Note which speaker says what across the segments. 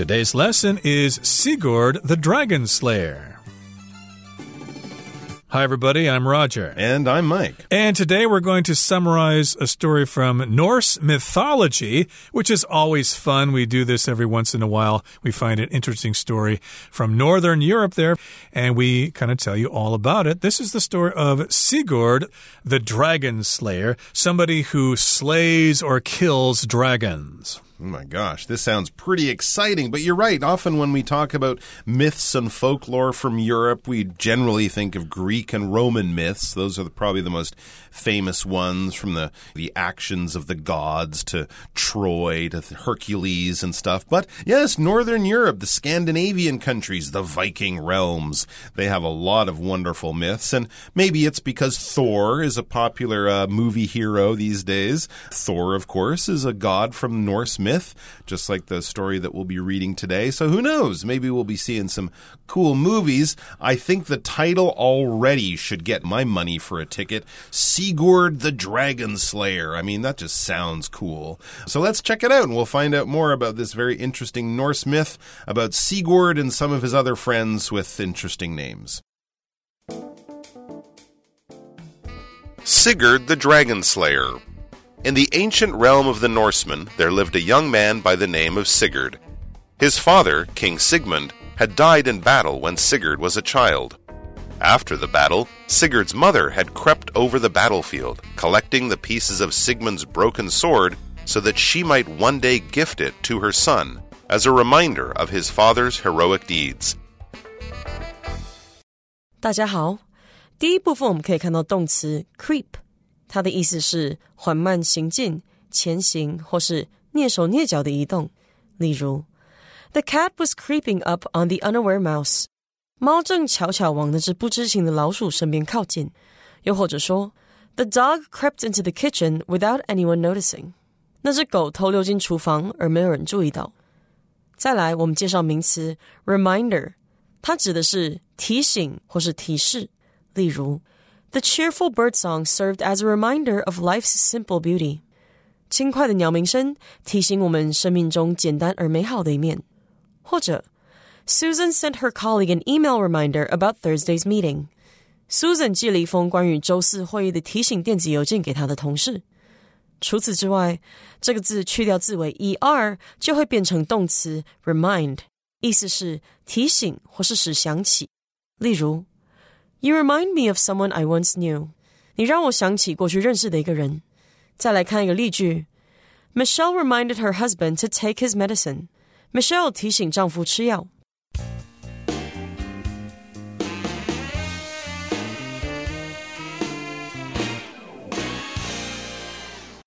Speaker 1: Today's lesson is Sigurd the Dragon Slayer. Hi, everybody. I'm Roger.
Speaker 2: And I'm Mike.
Speaker 1: And today we're going to summarize a story from Norse mythology, which is always fun. We do this every once in a while. We find an interesting story from Northern Europe there, and we kind of tell you all about it. This is the story of Sigurd, the Dragon Slayer, somebody who slays or kills dragons.
Speaker 2: Oh my gosh, this sounds pretty exciting, but you're right. Often when we talk about myths and folklore from Europe, we generally think of Greek and Roman myths. Those are the, probably the most famous ones from the, the actions of the gods to Troy to Hercules and stuff. But yes, Northern Europe, the Scandinavian countries, the Viking realms, they have a lot of wonderful myths. And maybe it's because Thor is a popular uh, movie hero these days. Thor, of course, is a god from Norse myth, just like the story that we'll be reading today. So who knows? Maybe we'll be seeing some cool movies. I think the title already should get my money for a ticket. Sigurd the Dragon Slayer. I mean, that just sounds cool. So let's check it out and we'll find out more about this very interesting Norse myth about Sigurd and some of his other friends with interesting names. Sigurd the Dragon Slayer. In the ancient realm of the Norsemen, there lived a young man by the name of Sigurd. His father, King Sigmund, had died in battle when Sigurd was a child. After the battle, Sigurd's mother had crept over the battlefield, collecting the pieces of Sigmund's broken sword so that she might one day gift it to her son as a reminder of his father's heroic deeds.
Speaker 3: 大家好，第一部分我们可以看到动词 creep， 它的意思是缓慢行进、前行或是蹑手蹑脚的移动。例如，The cat was creeping up on the unaware mouse。猫正悄悄往那只不知情的老鼠身边靠近，又或者说，The dog crept into the kitchen without anyone noticing。那只狗偷溜进厨房而没有人注意到。再来，我们介绍名词 reminder，它指的是提醒或是提示。例如 ，The cheerful bird song served as a reminder of life's simple beauty。轻快的鸟鸣声提醒我们生命中简单而美好的一面。或者 Susan sent her colleague an email reminder about Thursday's meeting. Susan 寄了一封关于周四会议的提醒电子邮件给她的同事。除此之外，这个字去掉字尾 er 就会变成动词 remind，意思是提醒或是使想起。例如 ，You remind me of someone I once knew。你让我想起过去认识的一个人。再来看一个例句：Michelle reminded her husband to take his medicine。Michelle 提醒丈夫吃药。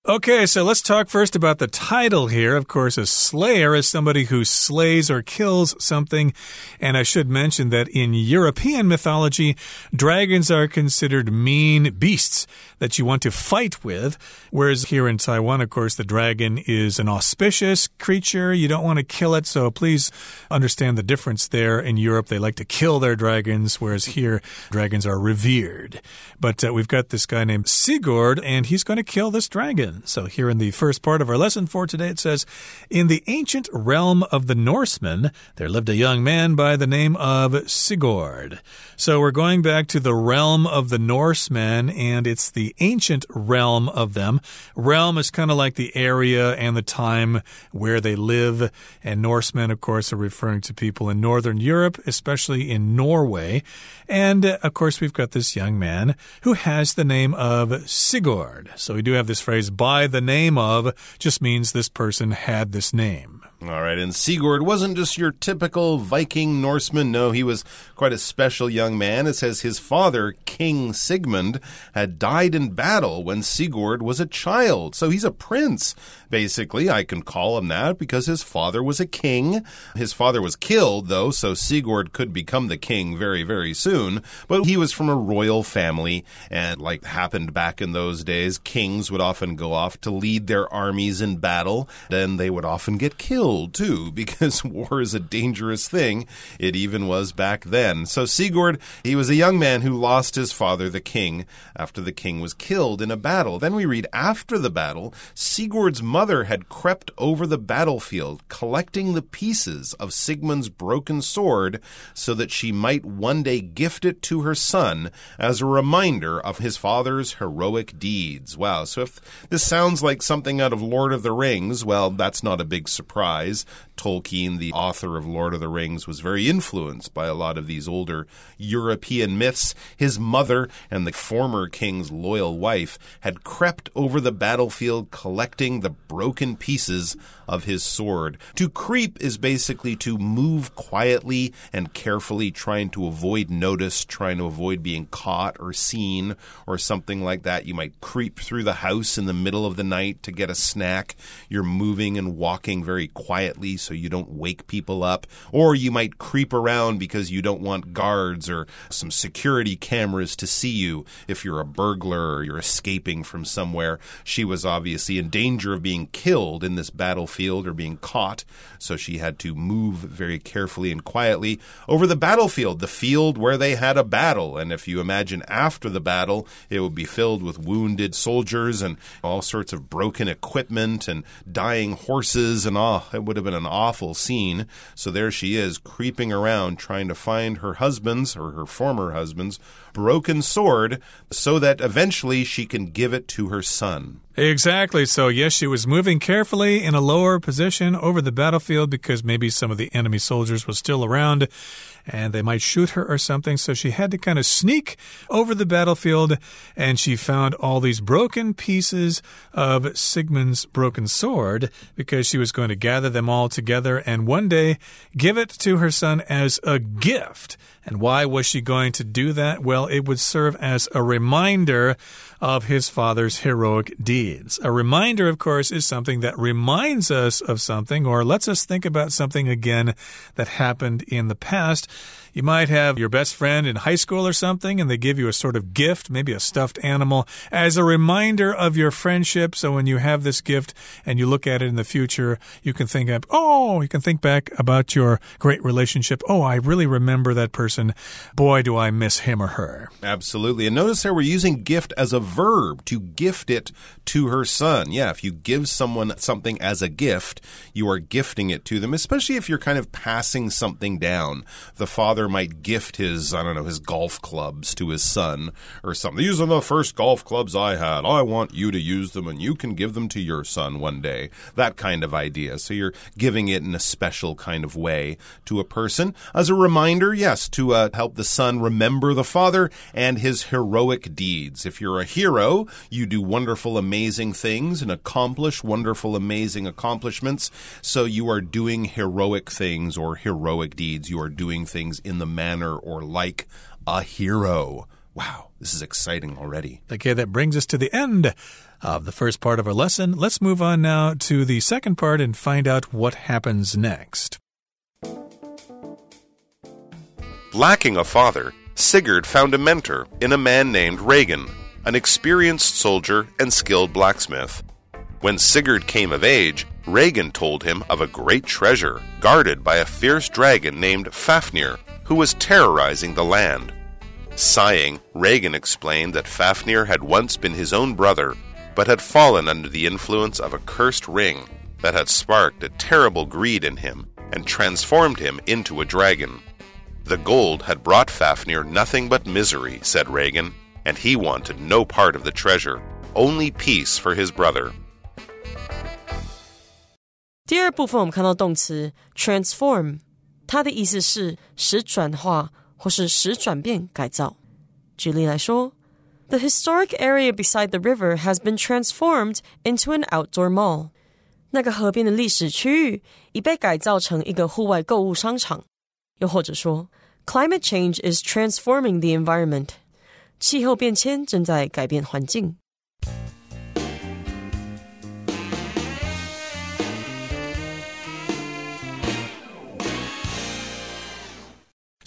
Speaker 1: Okay, so let's talk first about the title here. Of course, a slayer is somebody who slays or kills something. And I should mention that in European mythology, dragons are considered mean beasts that you want to fight with. Whereas here in Taiwan, of course, the dragon is an auspicious creature. You don't want to kill it. So please understand the difference there. In Europe, they like to kill their dragons, whereas here, dragons are revered. But uh, we've got this guy named Sigurd, and he's going to kill this dragon. So, here in the first part of our lesson for today, it says In the ancient realm of the Norsemen, there lived a young man by the name of Sigurd. So, we're going back to the realm of the Norsemen, and it's the ancient realm of them. Realm is kind of like the area and the time where they live. And Norsemen, of course, are referring to people in Northern Europe, especially in Norway. And, of course, we've got this young man who has the name of Sigurd. So, we do have this phrase, by the name of just means this person had this name.
Speaker 2: All right, and Sigurd wasn't just your typical Viking Norseman. No, he was quite a special young man. It says his father, King Sigmund, had died in battle when Sigurd was a child. So he's a prince, basically. I can call him that because his father was a king. His father was killed, though, so Sigurd could become the king very, very soon. But he was from a royal family, and like happened back in those days, kings would often go off to lead their armies in battle. Then they would often get killed killed too, because war is a dangerous thing. It even was back then. So Sigurd, he was a young man who lost his father, the king, after the king was killed in a battle. Then we read after the battle, Sigurd's mother had crept over the battlefield, collecting the pieces of Sigmund's broken sword so that she might one day gift it to her son as a reminder of his father's heroic deeds. Wow. So if this sounds like something out of Lord of the Rings, well, that's not a big surprise. Tolkien, the author of Lord of the Rings, was very influenced by a lot of these older European myths. His mother and the former king's loyal wife had crept over the battlefield collecting the broken pieces of his sword. To creep is basically to move quietly and carefully, trying to avoid notice, trying to avoid being caught or seen or something like that. You might creep through the house in the middle of the night to get a snack. You're moving and walking very quietly so you don't wake people up. Or you might creep around because you don't want guards or some security cameras to see you if you're a burglar or you're escaping from somewhere. She was obviously in danger of being killed in this battlefield or being caught, so she had to move very carefully and quietly over the battlefield, the field where they had a battle. And if you imagine after the battle, it would be filled with wounded soldiers and all sorts of broken equipment and dying horses, and oh, it would have been an awful scene. So there she is, creeping around trying to find her husband's or her former husband's broken sword so that eventually she can give it to her son.
Speaker 1: Exactly. So, yes, she was moving carefully in a lower position over the battlefield because maybe some of the enemy soldiers were still around and they might shoot her or something. So she had to kind of sneak over the battlefield and she found all these broken pieces of Sigmund's broken sword because she was going to gather them all together and one day give it to her son as a gift. And why was she going to do that? Well, it would serve as a reminder of his father's heroic deeds. A reminder, of course, is something that reminds us of something or lets us think about something again that happened in the past. You might have your best friend in high school or something, and they give you a sort of gift, maybe a stuffed animal, as a reminder of your friendship. So when you have this gift and you look at it in the future, you can think of, oh, you can think back about your great relationship. Oh, I really remember that person. Boy, do I miss him or her.
Speaker 2: Absolutely. And notice there we're using gift as a verb to gift it to her son. Yeah, if you give someone something as a gift, you are gifting it to them, especially if you're kind of passing something down. The father father might gift his, I don't know, his golf clubs to his son or something. These are the first golf clubs I had. I want you to use them and you can give them to your son one day. That kind of idea. So you're giving it in a special kind of way to a person. As a reminder, yes, to uh, help the son remember the father and his heroic deeds. If you're a hero, you do wonderful, amazing things and accomplish wonderful, amazing accomplishments. So you are doing heroic things or heroic deeds. You are doing things in in the manner or like a hero. Wow, this is exciting already.
Speaker 1: Okay, that brings us to the end of the first part of our lesson. Let's move on now to the second part and find out what happens next.
Speaker 4: Lacking a father, Sigurd found a mentor in a man named Regin, an experienced soldier and skilled blacksmith. When Sigurd came of age, Regin told him of a great treasure guarded by a fierce dragon named Fafnir who was terrorizing the land. Sighing, Regin explained that Fafnir had once been his own brother, but had fallen under the influence of a cursed ring that had sparked a terrible greed in him and transformed him into a dragon. The gold had brought Fafnir nothing but misery, said Regin, and he wanted no part of the treasure, only peace for his brother.
Speaker 3: 第二部分我们看到动词 transform 它的意思是使转化或是使转变改造。举例来说，The historic area beside the river has been transformed into an outdoor mall。那个河边的历史区域已被改造成一个户外购物商场。又或者说，Climate change is transforming the environment。气候变迁正在改变环境。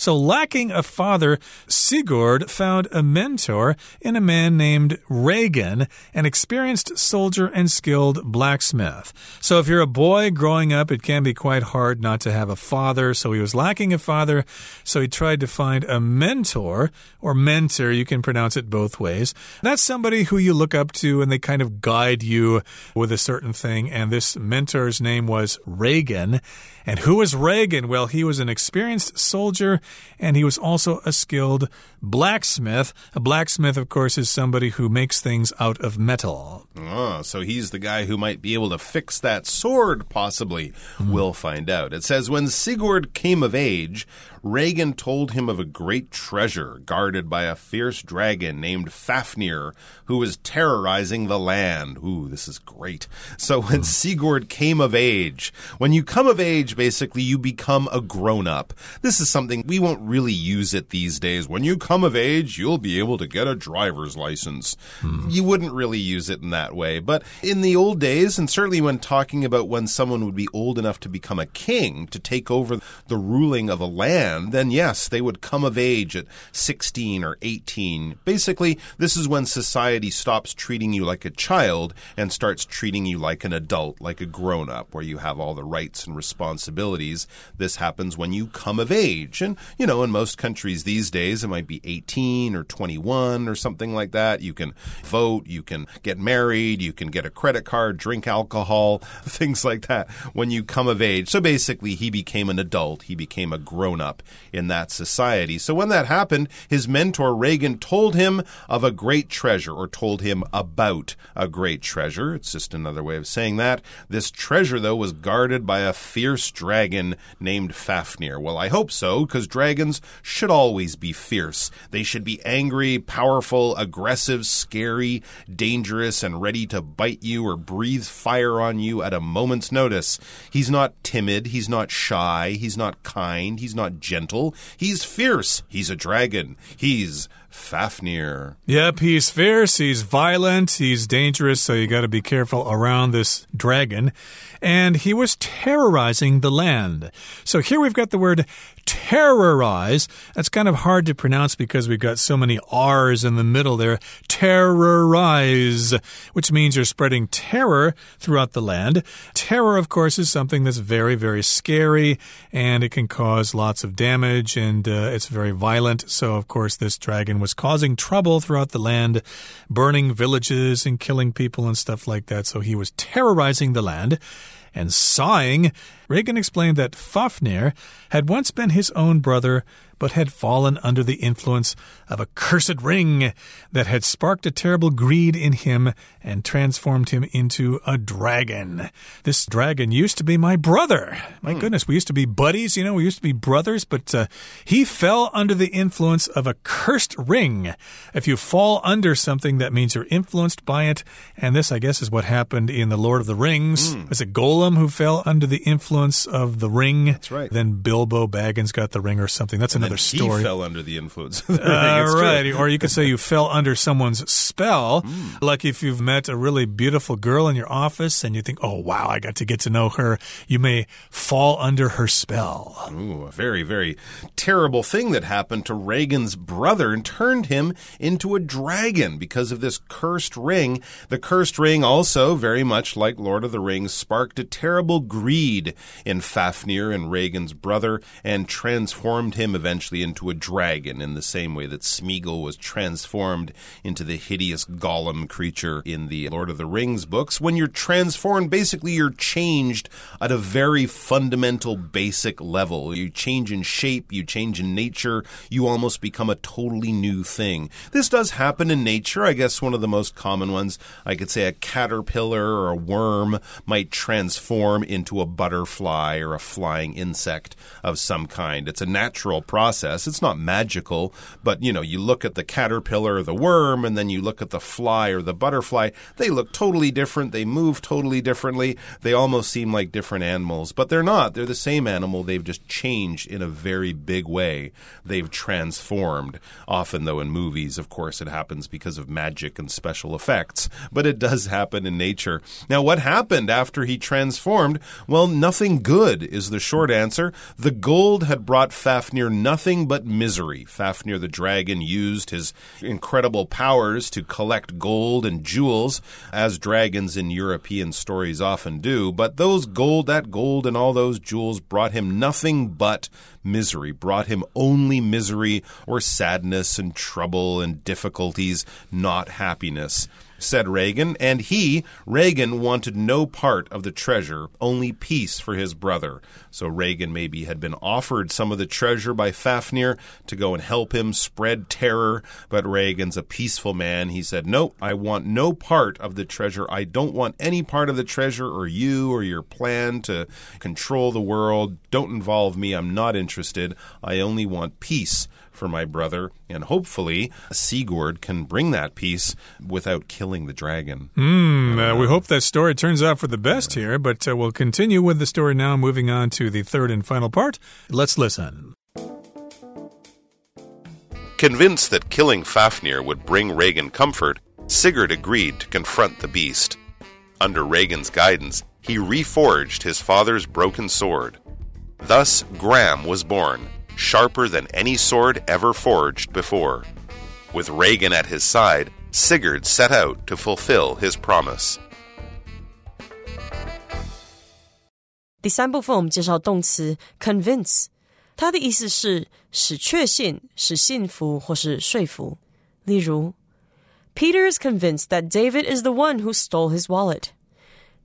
Speaker 1: So, lacking a father, Sigurd found a mentor in a man named Regin, an experienced soldier and skilled blacksmith. So, if you're a boy growing up, it can be quite hard not to have a father. So, he was lacking a father, so he tried to find a mentor or mentor. You can pronounce it both ways. That's somebody who you look up to and they kind of guide you with a certain thing. And this mentor's name was Regin. And who was Regin? Well, he was an experienced soldier and he was also a skilled blacksmith. A blacksmith, of course, is somebody who makes things out of metal.
Speaker 2: Oh, so he's the guy who might be able to fix that sword, possibly. Mm. We'll find out. It says When Sigurd came of age, Regin told him of a great treasure guarded by a fierce dragon named Fafnir, who was terrorizing the land. Ooh, this is great. So when. Sigurd came of age, when you come of age, basically, you become a grown up. This is something we won't really use it these days. When you come of age, you'll be able to get a driver's license. Hmm. You wouldn't really use it in that way. But in the old days, and certainly when talking about when someone would be old enough to become a king, to take over the ruling of a land, then yes, they would come of age at 16 or 18. Basically, this is when society stops treating you like a child and starts treating you like an adult, like a grown up, where you have all the rights and responsibilities. This happens when you come of age. And, you know, in most countries these days, it might be 18 or 21 or something like that. You can vote, you can get married, you can get a credit card, drink alcohol, things like that when you come of age. So basically, he became an adult. He became a grown up in that society. So when that happened, his mentor Regin told him of a great treasure or told him about a great treasure. It's just another way of saying that. This treasure, though, was guarded by a fierce dragon named Fafnir? Well, I hope so, because dragons should always be fierce. They should be angry, powerful, aggressive, scary, dangerous, and ready to bite you or breathe fire on you at a moment's notice. He's not timid, he's not shy, he's not kind, he's not gentle. He's fierce. He's a dragon. He's Fafnir.
Speaker 1: Yep, he's fierce, he's violent, he's dangerous, so you got to be careful around this dragon. And he was terrorizing the land. So here we've got the word terrorize. That's kind of hard to pronounce because we've got so many R's in the middle there. Terrorize, which means you're spreading terror throughout the land. Terror, of course, is something that's very, very scary and it can cause lots of damage and uh, it's very violent. So, of course, this dragon was causing trouble throughout the land, burning villages and killing people and stuff like that. So he was terrorizing the land and sighing, Regin explained that Fafnir had once been his own brother but had fallen under the influence of a cursed ring that had sparked a terrible greed in him and transformed him into a dragon. This dragon used to be my brother. My hmm. goodness, we used to be buddies, you know, we used to be brothers, but uh, he fell under the influence of a cursed ring. If you fall under something, that means you're influenced by it. And this, I guess, is what happened in The Lord of the Rings. Mm. Was it Gollum who fell under the influence of the ring?
Speaker 2: That's right.
Speaker 1: Then Bilbo Baggins got the ring or something. That's
Speaker 2: and
Speaker 1: another story.
Speaker 2: He fell under the influence. Uh,
Speaker 1: right. Or you could say you fell under someone's spell. Mm. Like if you've met a really beautiful girl in your office and you think, oh, wow, I got to get to know her, you may fall under her spell.
Speaker 2: Ooh, a very, very terrible thing that happened to Regin's brother and turned him into a dragon because of this cursed ring. The cursed ring also, very much like Lord of the Rings, sparked a terrible greed in Fafnir and Regin's brother and transformed him eventually into a dragon in the same way that Smeagol was transformed into the hideous Gollum creature in the Lord of the Rings books. When you're transformed, basically you're changed at a very fundamental, basic level. You change in shape, you change in nature, you almost become a totally new thing. This does happen in nature. I guess one of the most common ones, I could say a caterpillar or a worm might transform into a butterfly or a flying insect of some kind. It's a natural process. It's not magical, but you know, you look at the caterpillar or the worm and then you look at the fly or the butterfly, they look totally different. They move totally differently. They almost seem like different animals, but they're not. They're the same animal. They've just changed in a very big way. They've transformed. Often, though, in movies, of course, it happens because of magic and special effects, but it does happen in nature. Now, what happened after he transformed? Well, nothing good, is the short answer. The gold had brought Fafnir nothing but misery. Fafnir the dragon used his incredible powers to collect gold and jewels, as dragons in European stories often do, but those gold, that gold and all those jewels brought him nothing but misery, brought him only misery or sadness and trouble and difficulties, not happiness said Regin, and he, Regin, wanted no part of the treasure, only peace for his brother. So Regin maybe had been offered some of the treasure by Fafnir to go and help him spread terror, but Regin's a peaceful man. He said, No, I want no part of the treasure. I don't want any part of the treasure or you or your plan to control the world. Don't involve me. I'm not interested. I only want peace for my brother, and hopefully Sigurd can bring that peace without killing the dragon.
Speaker 1: Mm, uh, we hope that story turns out for the best here, but uh, we'll continue with the story now, moving on to the third and final part. Let's listen.
Speaker 4: Convinced that killing Fafnir would bring Regin comfort, Sigurd agreed to confront the beast. Under Regin's guidance, he reforged his father's broken sword. Thus, Gram was born, sharper than any sword ever forged before. With Regin at his side, Sigurd set out to fulfill his promise.
Speaker 3: 第三部分我们介绍动词 convince，它的意思是使确信、使信服或是说服。例如，Peter is convinced that David is the one who stole his wallet。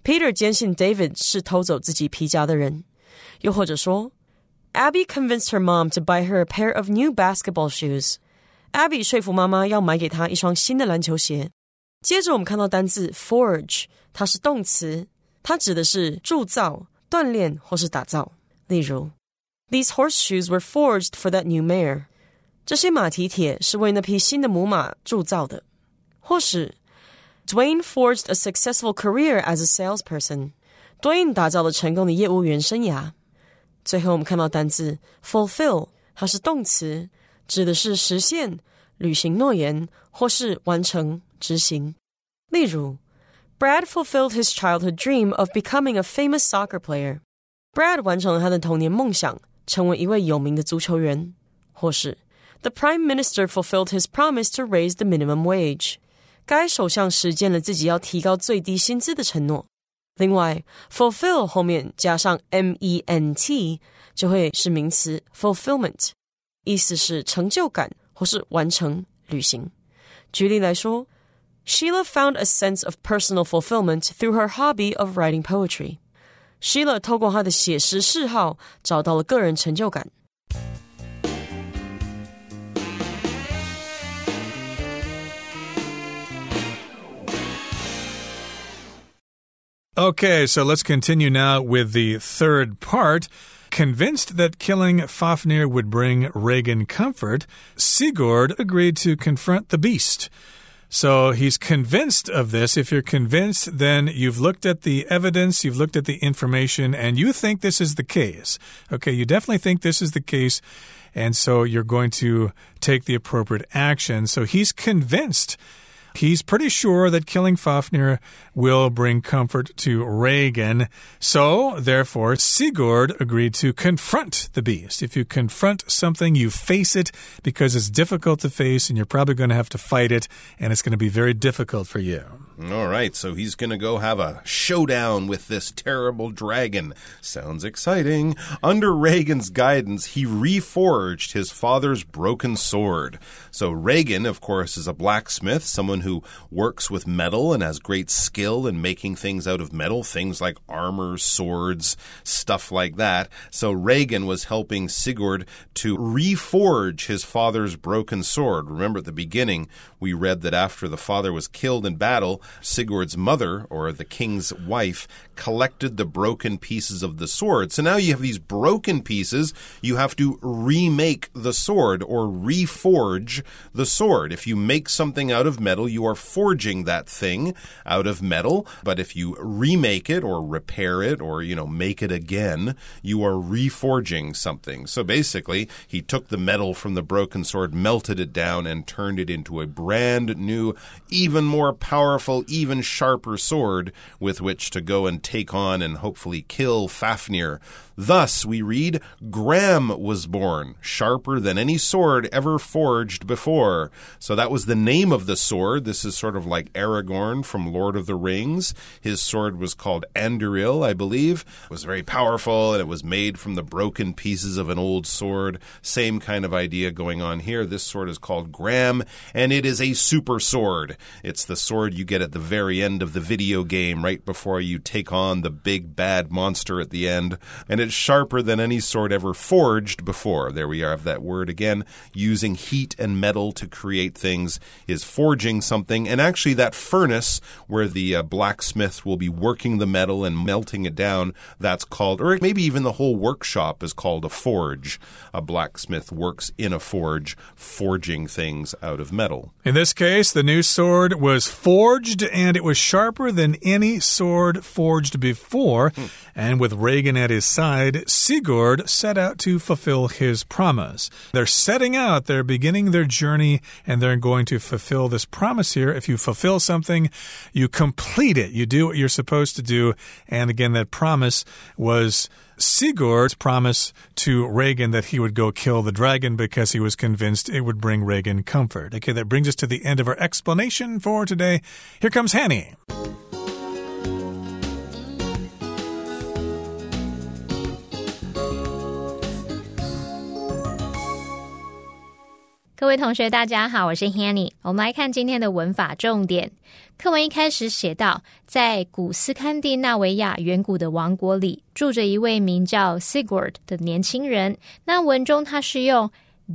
Speaker 3: Peter 坚信 David 是偷走自己皮夹的人。又或者说 Abby convinced her mom to buy her a pair of new basketball shoes. Abby 说服妈妈要买给她一双新的篮球鞋。接着我们看到单字 forge，它是动词，它指的是铸造、锻炼或是打造。例如，These horseshoes were forged for that new mare。这些马蹄铁是为那匹新的母马铸造的。或是，Dwayne forged a successful career as a salesperson。Dwayne 打造了成功的业务员生涯。 最后，我们看到单字 fulfill，它是动词，指的是实现、履行诺言或是完成、执行。例如，Brad fulfilled his childhood dream of becoming a famous soccer player。Brad 完成了他的童年梦想，成为一位有名的足球员。或是，The Prime Minister fulfilled his promise to raise the minimum wage。该首相实践了自己要提高最低薪资的承诺。 另外，fulfill 后面加上 m e n t 就会是名词 fulfillment，意思是成就感或是完成、履行。举例来说，Sheila found a sense of personal fulfillment through her hobby of writing poetry。Sheila 透过她的写诗嗜好找到了个人成就感。
Speaker 1: Okay, so let's continue now with the third part. Convinced that killing Fafnir would bring Regin comfort, Sigurd agreed to confront the beast. So he's convinced of this. If you're convinced, then you've looked at the evidence, you've looked at the information, and you think this is the case. Okay, you definitely think this is the case, and so you're going to take the appropriate action. So he's convinced He's pretty sure that killing Fafnir will bring comfort to Regin. So, therefore, Sigurd agreed to confront the beast. If you confront something, you face it because it's difficult to face and you're probably going to have to fight it, and it's going to be very difficult for you.
Speaker 2: All right, so he's going to go have a showdown with this terrible dragon. Sounds exciting. Under Regin's guidance, he reforged his father's broken sword. So Regin, of course, is a blacksmith, someone who works with metal and has great skill in making things out of metal, things like armor, swords, stuff like that. So Regin was helping Sigurd to reforge his father's broken sword. Remember at the beginning, we read that after the father was killed in battle, Sigurd's mother, or the king's wife, collected the broken pieces of the sword. So now you have these broken pieces. You have to remake the sword or reforge the sword. If you make something out of metal, you are forging that thing out of metal. But if you remake it or repair it or, you know, make it again, you are reforging something. So basically, he took the metal from the broken sword, melted it down, and turned it into a brand new, even more powerful, even sharper sword with which to go and take on and hopefully kill Fafnir. Thus, we read, Gram was born, sharper than any sword ever forged before. So that was the name of the sword. This is sort of like Aragorn from Lord of the Rings. His sword was called Anduril, I believe. It was very powerful and it was made from the broken pieces of an old sword. Same kind of idea going on here. This sword is called Gram and it is a super sword. It's the sword you get at the very end of the video game right before you take on the big bad monster at the end. And it's sharper than any sword ever forged before. There we have that word again. Using heat and metal to create things is forging something. And actually, that furnace where the uh, blacksmith will be working the metal and melting it down, that's called, or maybe even the whole workshop is called a forge. A blacksmith works in a forge, forging things out of metal.
Speaker 1: In this case, the new sword was forged and it was sharper than any sword forged before. Hmm. And with Regin at his side, Sigurd set out to fulfill his promise. They're setting out, they're beginning their journey, and they're going to fulfill this promise here. If you fulfill something, you complete it. You do what you're supposed to do. And again, that promise was Sigurd's promise to Regin that he would go kill the dragon because he was convinced it would bring Regin comfort. Okay, that brings us to the end of our explanation for today. Here comes Hanny.
Speaker 5: 各位同学，大家好，我是 Hanny。我们来看今天的文法重点。课文一开始写到，在古斯堪的纳维亚远古的王国里，住着一位名叫 Sigurd 的年轻人。那文中他是用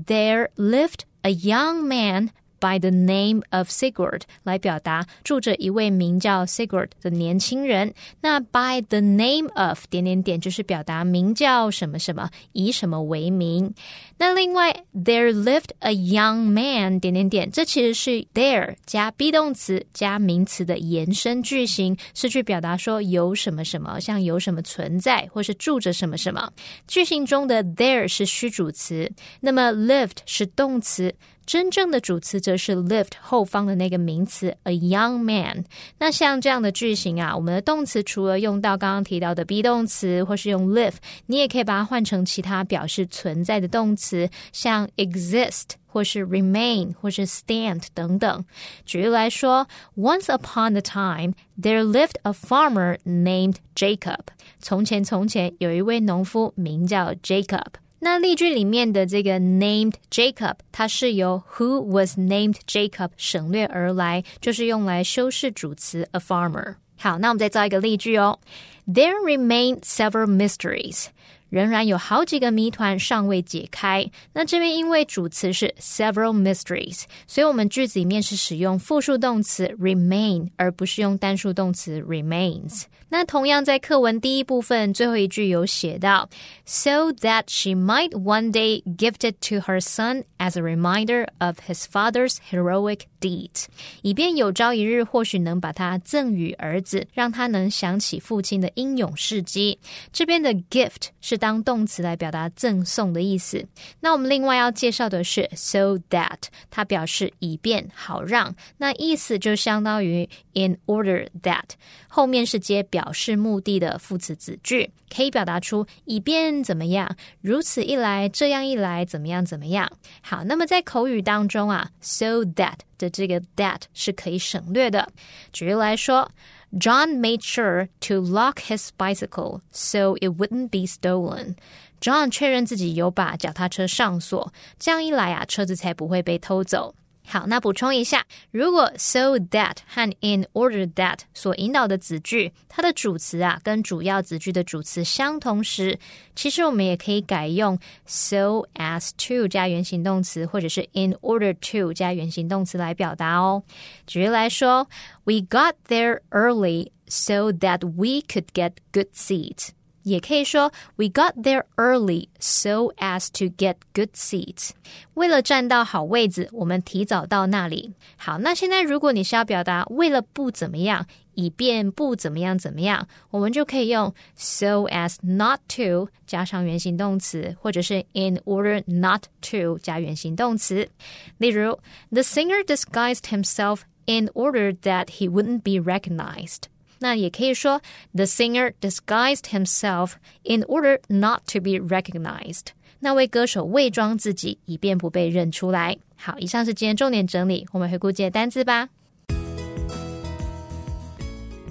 Speaker 5: There lived a young man。By the name of Sigurd 来表达住着一位名叫 Sigurd 的年轻人。那 by the name of 点点点就是表达名叫什么什么，以什么为名。那另外，there lived a young man 点点点，这其实是 there 加 be 动词加名词的延伸句型，是去表达说有什么什么，像有什么存在，或是住着什么什么。句型中的 there 是虚主词，那么 lived 是动词。真正的主词则是 lived 后方的那个名词 a young man。那像这样的句型啊，我们的动词除了用到刚刚提到的 be 动词，或是用 live，你也可以把它换成其他表示存在的动词，像 exist 或是 remain 或是 stand 等等。举例来说，Once upon a time, there lived a farmer named Jacob。从前从前有一位农夫名叫 Jacob。那例句里面的这个 named Jacob，它是由 who was named Jacob 省略而来，就是用来修饰主词 a farmer。好，那我们再造一个例句哦。There remain several mysteries。 仍然有好几个谜团尚未解开。那这边因为主词是 several mysteries，所以我们句子里面是使用复数动词 remain，而不是用单数动词 remains。那同样在课文第一部分最后一句有写到，so that she might one day gift it to her son as a reminder of his father's heroic deeds，以便有朝一日或许能把它赠予儿子，让他能想起父亲的英勇事迹。这边的 gift 是当动词来表达赠送的意思。那我们另外要介绍的是 so that，它表示以便好让，那意思就相当于 in order that，后面是接表示目的的副词子句，可以表达出以便怎么样，如此一来，这样一来，怎么样怎么样。好，那么在口语当中啊，so that 的这个 that 是可以省略的。举例来说。John made sure to lock his bicycle so it wouldn't be stolen. John 确认自己有把脚踏车上锁，这样一来啊，车子才不会被偷走。 好，那补充一下，如果 so that 和 in order that 所引导的子句，它的主词啊跟主要子句的主词相同时，其实我们也可以改用 so as to 加原形动词，或者是 in order to 加原形动词来表达哦。举例来说，We got there early so that we could get good seats。 也可以说，We got there early so as to get good seats。为了占到好位子，我们提早到那里。好，那现在如果你是要表达为了不怎么样，以便不怎么样怎么样，我们就可以用 so as not to 加上原形动词，或者是 in order not to 加原形动词。例如，The singer disguised himself in order that he wouldn't be recognized。 那也可以说，The singer disguised himself in order not to be recognized。那位歌手伪装自己，以便不被认出来。好，以上是今天重点整理，我们回顾这些单词吧。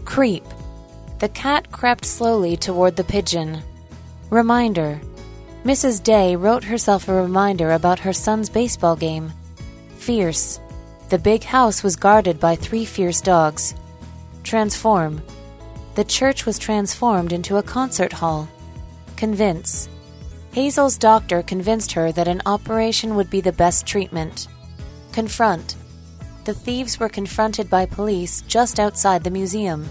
Speaker 6: Creep. The cat crept slowly toward the pigeon. Reminder. Mrs. Day wrote herself a reminder about her son's baseball game. Fierce. The big house was guarded by three fierce dogs. Transform. The church was transformed into a concert hall. Convince. Hazel's doctor convinced her that an operation would be the best treatment. Confront. The thieves were confronted by police just outside the museum.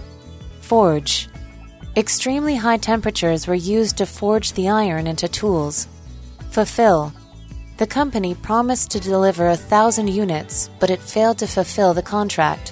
Speaker 6: Forge. Extremely high temperatures were used to forge the iron into tools. Fulfill. The company promised to deliver a thousand units, but it failed to fulfill the contract.